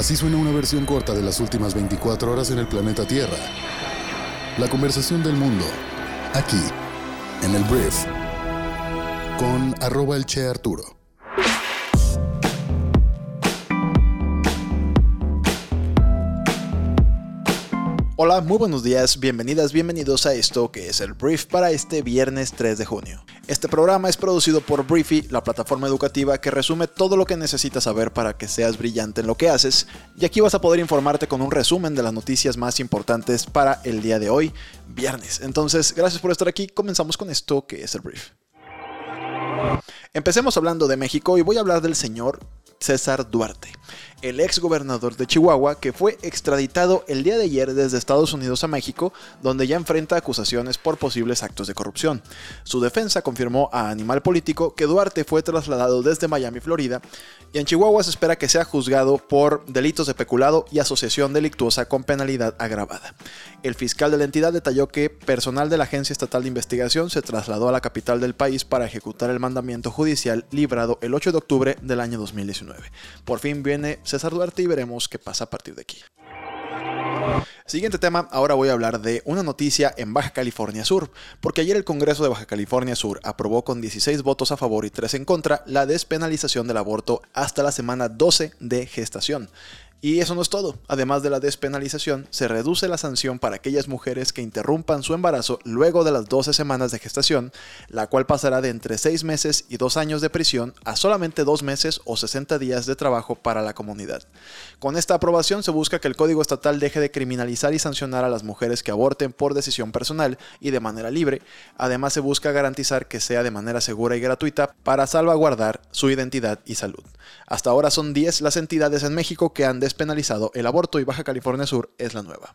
Así suena una versión corta de las últimas 24 horas en el planeta Tierra. La conversación del mundo, aquí, en el Brief, con arroba el Che Arturo. Hola, muy buenos días, bienvenidas, bienvenidos a esto que es el Brief para este viernes 3 de junio. Este programa es producido por Briefy, la plataforma educativa que resume todo lo que necesitas saber para que seas brillante en lo que haces, y aquí vas a poder informarte con un resumen de las noticias más importantes para el día de hoy, viernes. Entonces, gracias por estar aquí, comenzamos con esto que es el Brief. Empecemos hablando de México y voy a hablar del señor César Duarte el ex gobernador de Chihuahua, que fue extraditado el día de ayer desde Estados Unidos a México, donde ya enfrenta acusaciones por posibles actos de corrupción. Su defensa confirmó a Animal Político que Duarte fue trasladado desde Miami, Florida, y en Chihuahua se espera que sea juzgado por delitos de peculado y asociación delictuosa con penalidad agravada. El fiscal de la entidad detalló que personal de la Agencia Estatal de Investigación se trasladó a la capital del país para ejecutar el mandamiento judicial librado el 8 de octubre del año 2019. Por fin viene César Duarte y veremos qué pasa a partir de aquí. Siguiente tema, ahora voy a hablar de una noticia en Baja California Sur, porque ayer el Congreso de Baja California Sur aprobó con 16 votos a favor y 3 en contra la despenalización del aborto hasta la semana 12 de gestación. Y eso no es todo. Además de la despenalización, se reduce la sanción para aquellas mujeres que interrumpan su embarazo luego de las 12 semanas de gestación, la cual pasará de entre 6 meses y 2 años de prisión a solamente 2 meses o 60 días de trabajo para la comunidad. Con esta aprobación se busca que el Código Estatal deje de criminalizar y sancionar a las mujeres que aborten por decisión personal y de manera libre. Además se busca garantizar que sea de manera segura y gratuita para salvaguardar su identidad y salud. Hasta ahora son 10 las entidades en México que han despenalizado el aborto y Baja California Sur es la nueva.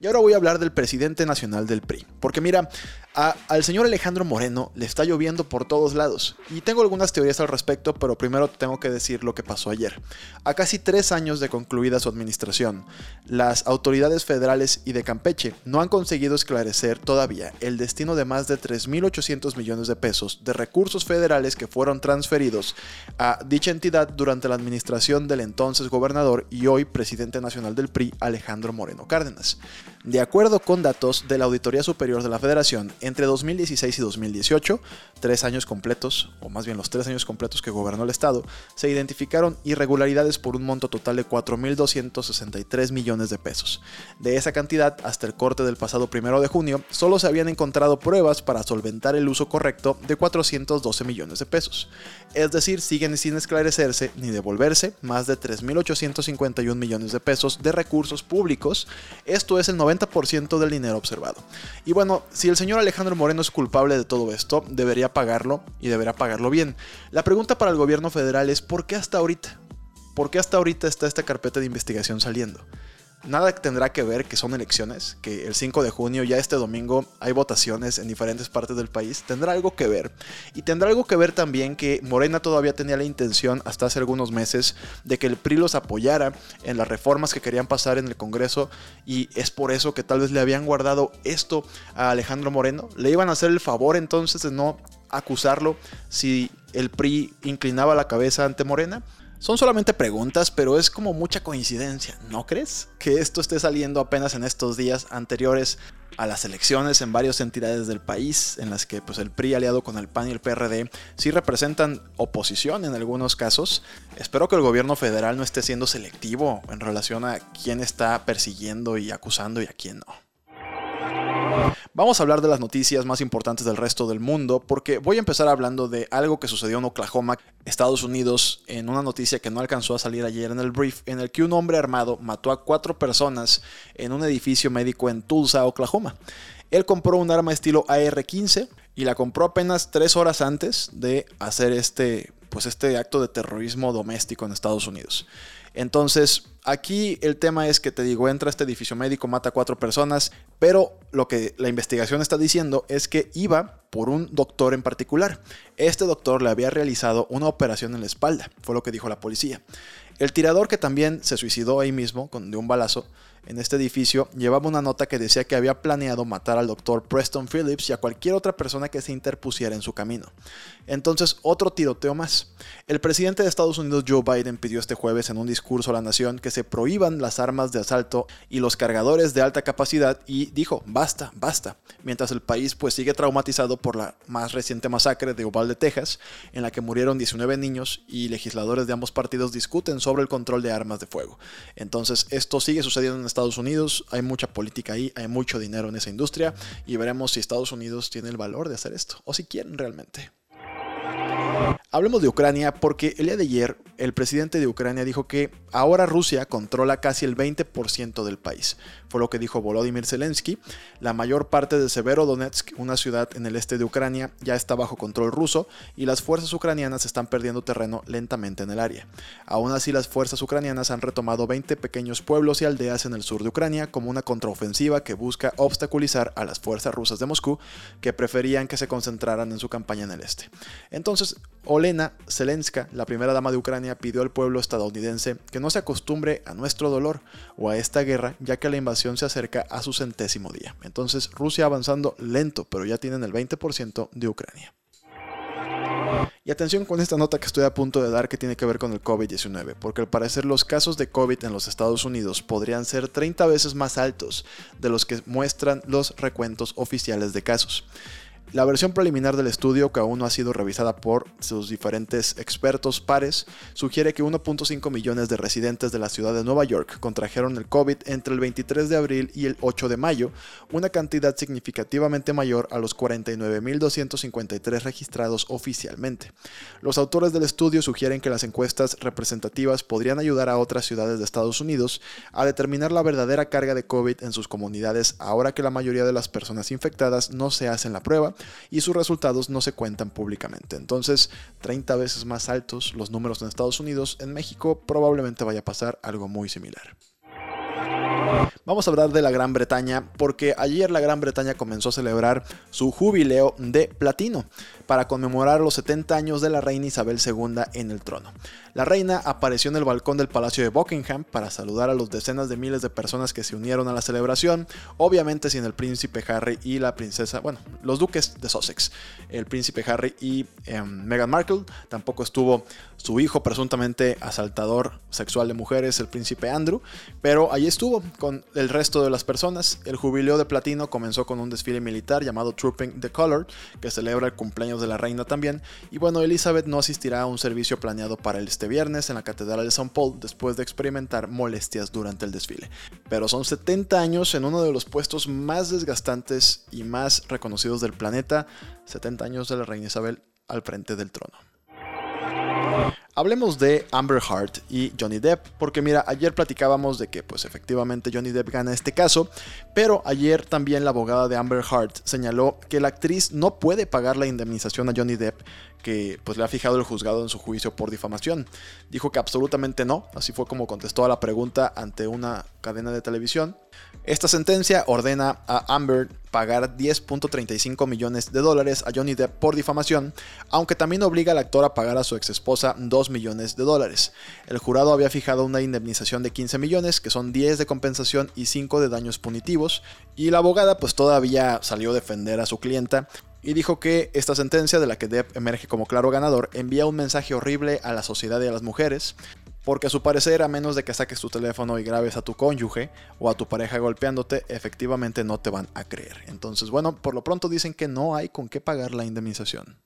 Y ahora voy a hablar del presidente nacional del PRI. Porque mira, al señor Alejandro Moreno le está lloviendo por todos lados. Y tengo algunas teorías al respecto, pero primero tengo que decir lo que pasó ayer. A casi tres años de concluida su administración, las autoridades federales y de Campeche no han conseguido esclarecer todavía el destino de más de 3.800 millones de pesos de recursos federales que fueron transferidos a dicha entidad durante la administración del entonces gobernador y hoy presidente nacional del PRI, Alejandro Moreno Cárdenas. De acuerdo con datos de la Auditoría Superior de la Federación, entre 2016 y 2018, tres años completos, o más bien los tres años completos que gobernó el Estado, se identificaron irregularidades por un monto total de 4.263 millones de pesos. De esa cantidad, hasta el corte del pasado primero de junio, solo se habían encontrado pruebas para solventar el uso correcto de 412 millones de pesos. Es decir, siguen sin esclarecerse ni devolverse más de 3.851 millones de pesos de recursos públicos. Esto es el 90% del dinero observado. Y bueno, si el señor Alejandro Moreno es culpable de todo esto, debería pagarlo y deberá pagarlo bien. La pregunta para el gobierno federal es ¿por qué hasta ahorita? ¿Por qué hasta ahorita está esta carpeta de investigación saliendo? Nada tendrá que ver que son elecciones, que el 5 de junio, ya este domingo, hay votaciones en diferentes partes del país. Tendrá algo que ver. Y tendrá algo que ver también que Morena todavía tenía la intención, hasta hace algunos meses, de que el PRI los apoyara en las reformas que querían pasar en el Congreso. Y es por eso que tal vez le habían guardado esto a Alejandro Moreno. Le iban a hacer el favor entonces de no acusarlo si el PRI inclinaba la cabeza ante Morena. Son solamente preguntas, pero es como mucha coincidencia, ¿no crees? Que esto esté saliendo apenas en estos días anteriores a las elecciones en varias entidades del país, en las que pues, el PRI aliado con el PAN y el PRD sí representan oposición en algunos casos. Espero que el gobierno federal no esté siendo selectivo en relación a quién está persiguiendo y acusando y a quién no. Vamos a hablar de las noticias más importantes del resto del mundo porque voy a empezar hablando de algo que sucedió en Oklahoma, Estados Unidos, en una noticia que no alcanzó a salir ayer en el brief, en el que un hombre armado mató a cuatro personas en un edificio médico en Tulsa, Oklahoma. Él compró un arma estilo AR-15 y la compró apenas tres horas antes de hacer este, pues este acto de terrorismo doméstico en Estados Unidos. Entonces, aquí el tema es que te digo, entra a este edificio médico, mata a cuatro personas, pero lo que la investigación está diciendo es que iba por un doctor en particular. Este doctor le había realizado una operación en la espalda, fue lo que dijo la policía. El tirador que también se suicidó ahí mismo con, de un balazo en este edificio llevaba una nota que decía que había planeado matar al doctor Preston Phillips y a cualquier otra persona que se interpusiera en su camino. Entonces, otro tiroteo más. El presidente de Estados Unidos, Joe Biden, pidió este jueves en un discurso a la nación que se prohíban las armas de asalto y los cargadores de alta capacidad y dijo, basta, basta, mientras el país pues sigue traumatizado por la más reciente masacre de Uvalde, Texas, en la que murieron 19 niños y legisladores de ambos partidos discuten sobre el control de armas de fuego. Entonces esto sigue sucediendo en Estados Unidos, hay mucha política ahí, hay mucho dinero en esa industria y veremos si Estados Unidos tiene el valor de hacer esto o si quieren realmente. Hablemos de Ucrania porque el día de ayer el presidente de Ucrania dijo que ahora Rusia controla casi el 20% del país. Fue lo que dijo Volodymyr Zelensky. La mayor parte de Severodonetsk, una ciudad en el este de Ucrania, ya está bajo control ruso y las fuerzas ucranianas están perdiendo terreno lentamente en el área. Aún así, las fuerzas ucranianas han retomado 20 pequeños pueblos y aldeas en el sur de Ucrania como una contraofensiva que busca obstaculizar a las fuerzas rusas de Moscú que preferían que se concentraran en su campaña en el este. Entonces, Olena Zelenska, la primera dama de Ucrania, pidió al pueblo estadounidense que no se acostumbre a nuestro dolor o a esta guerra, ya que la invasión se acerca a su centésimo día. Entonces, Rusia avanzando lento, pero ya tienen el 20% de Ucrania. Y atención con esta nota que estoy a punto de dar que tiene que ver con el COVID-19, porque al parecer los casos de COVID en los Estados Unidos podrían ser 30 veces más altos de los que muestran los recuentos oficiales de casos. La versión preliminar del estudio, que aún no ha sido revisada por sus diferentes expertos pares, sugiere que 1.5 millones de residentes de la ciudad de Nueva York contrajeron el COVID entre el 23 de abril y el 8 de mayo, una cantidad significativamente mayor a los 49.253 registrados oficialmente. Los autores del estudio sugieren que las encuestas representativas podrían ayudar a otras ciudades de Estados Unidos a determinar la verdadera carga de COVID en sus comunidades ahora que la mayoría de las personas infectadas no se hacen la prueba y sus resultados no se cuentan públicamente. Entonces, 30 veces más altos los números en Estados Unidos, en México probablemente vaya a pasar algo muy similar. Vamos a hablar de la Gran Bretaña porque ayer la Gran Bretaña comenzó a celebrar su jubileo de platino para conmemorar los 70 años de la reina Isabel II en el trono. La reina apareció en el balcón del Palacio de Buckingham para saludar a los decenas de miles de personas que se unieron a la celebración, obviamente sin el príncipe Harry y la princesa, bueno, los duques de Sussex, el príncipe Harry y em, Meghan Markle, tampoco estuvo su hijo presuntamente asaltador sexual de mujeres, el príncipe Andrew, pero allí estuvo con el resto de las personas. El jubileo de platino comenzó con un desfile militar llamado Trooping the Color, que celebra el cumpleaños de la reina también, y bueno, Elizabeth no asistirá a un servicio planeado para este viernes en la Catedral de St. Paul después de experimentar molestias durante el desfile. Pero son 70 años en uno de los puestos más desgastantes y más reconocidos del planeta, 70 años de la reina Isabel al frente del trono. Hablemos de Amber Heard y Johnny Depp, porque mira, ayer platicábamos de que pues efectivamente Johnny Depp gana este caso, pero ayer también la abogada de Amber Heard señaló que la actriz no puede pagar la indemnización a Johnny Depp que pues le ha fijado el juzgado en su juicio por difamación. Dijo que absolutamente no, así fue como contestó a la pregunta ante una cadena de televisión. Esta sentencia ordena a Amber pagar 10.35 millones de dólares a Johnny Depp por difamación, aunque también obliga al actor a pagar a su ex esposa 2 millones de dólares. El jurado había fijado una indemnización de 15 millones, que son 10 de compensación y 5 de daños punitivos, y la abogada pues todavía salió a defender a su clienta y dijo que esta sentencia de la que Depp emerge como claro ganador envía un mensaje horrible a la sociedad y a las mujeres, porque a su parecer, a menos de que saques tu teléfono y grabes a tu cónyuge o a tu pareja golpeándote, efectivamente no te van a creer. Entonces, bueno, por lo pronto dicen que no hay con qué pagar la indemnización.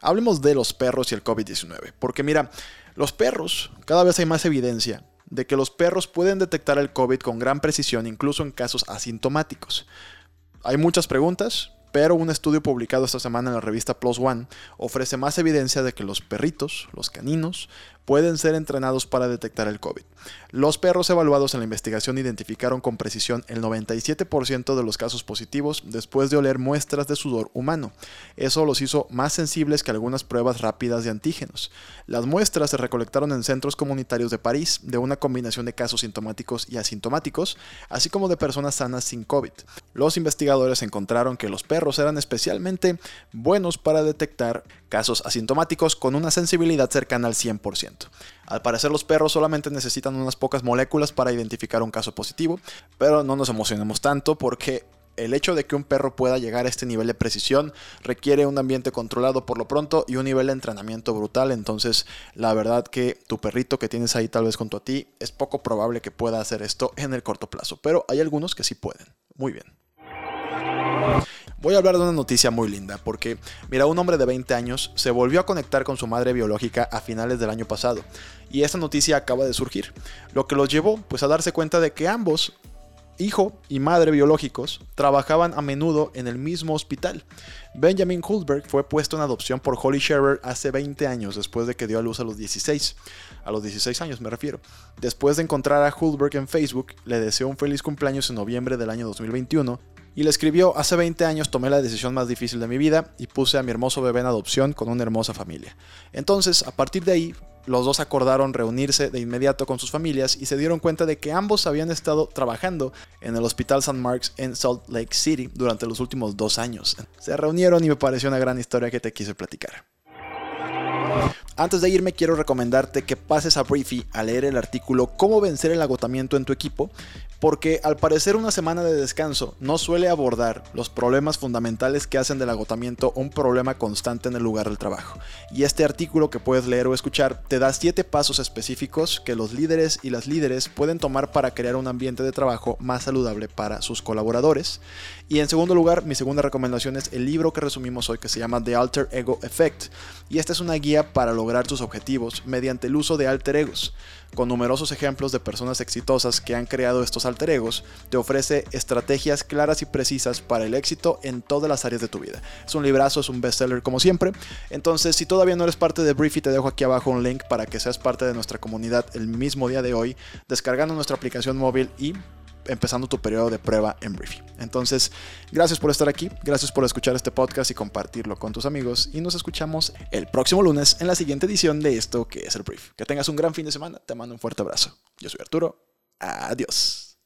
Hablemos de los perros y el COVID-19, porque mira, los perros, cada vez hay más evidencia de que los perros pueden detectar el COVID con gran precisión, incluso en casos asintomáticos. Hay muchas preguntas, pero un estudio publicado esta semana en la revista Plus One ofrece más evidencia de que los perritos, los caninos, pueden ser entrenados para detectar el COVID. Los perros evaluados en la investigación identificaron con precisión el 97% de los casos positivos después de oler muestras de sudor humano. Eso los hizo más sensibles que algunas pruebas rápidas de antígenos. Las muestras se recolectaron en centros comunitarios de París de una combinación de casos sintomáticos y asintomáticos, así como de personas sanas sin COVID. Los investigadores encontraron que los perros eran especialmente buenos para detectar casos asintomáticos con una sensibilidad cercana al 100%. Al parecer los perros solamente necesitan unas pocas moléculas para identificar un caso positivo, pero no nos emocionemos tanto porque el hecho de que un perro pueda llegar a este nivel de precisión requiere un ambiente controlado por lo pronto y un nivel de entrenamiento brutal. Entonces, la verdad que tu perrito que tienes ahí tal vez junto a ti, es poco probable que pueda hacer esto en el corto plazo. Pero hay algunos que sí pueden. Muy bien. Voy a hablar de una noticia muy linda, porque, mira, un hombre de 20 años se volvió a conectar con su madre biológica a finales del año pasado, y esta noticia acaba de surgir, lo que los llevó pues a darse cuenta de que ambos hijo y madre biológicos trabajaban a menudo en el mismo hospital. Benjamin Hulberg fue puesto en adopción por Holly Shearer hace 20 años, después de que dio a luz a los 16. A los 16 años me refiero. Después de encontrar a Hulberg en Facebook, le deseó un feliz cumpleaños en noviembre del año 2021 y le escribió, hace 20 años tomé la decisión más difícil de mi vida y puse a mi hermoso bebé en adopción con una hermosa familia. Entonces, a partir de ahí, los dos acordaron reunirse de inmediato con sus familias y se dieron cuenta de que ambos habían estado trabajando en el Hospital St. Mark's en Salt Lake City durante los últimos dos años. Se reunieron y me pareció una gran historia que te quise platicar. Antes de irme quiero recomendarte que pases a Briefy a leer el artículo Cómo vencer el agotamiento en tu equipo, porque al parecer una semana de descanso no suele abordar los problemas fundamentales que hacen del agotamiento un problema constante en el lugar del trabajo. Y este artículo que puedes leer o escuchar te da 7 pasos específicos que los líderes y las líderes pueden tomar para crear un ambiente de trabajo más saludable para sus colaboradores. Y en segundo lugar, mi segunda recomendación es el libro que resumimos hoy que se llama The Alter Ego Effect. Y esta es una guía para lograr tus objetivos mediante el uso de alter egos. Con numerosos ejemplos de personas exitosas que han creado estos alter egos, te ofrece estrategias claras y precisas para el éxito en todas las áreas de tu vida. Es un librazo, es un bestseller como siempre. Entonces, si todavía no eres parte de Briefy, te dejo aquí abajo un link para que seas parte de nuestra comunidad el mismo día de hoy, descargando nuestra aplicación móvil y empezando tu periodo de prueba en Briefy. Entonces, gracias por estar aquí, gracias por escuchar este podcast y compartirlo con tus amigos y nos escuchamos el próximo lunes en la siguiente edición de esto que es el Brief. Que tengas un gran fin de semana, te mando un fuerte abrazo. Yo soy Arturo, adiós.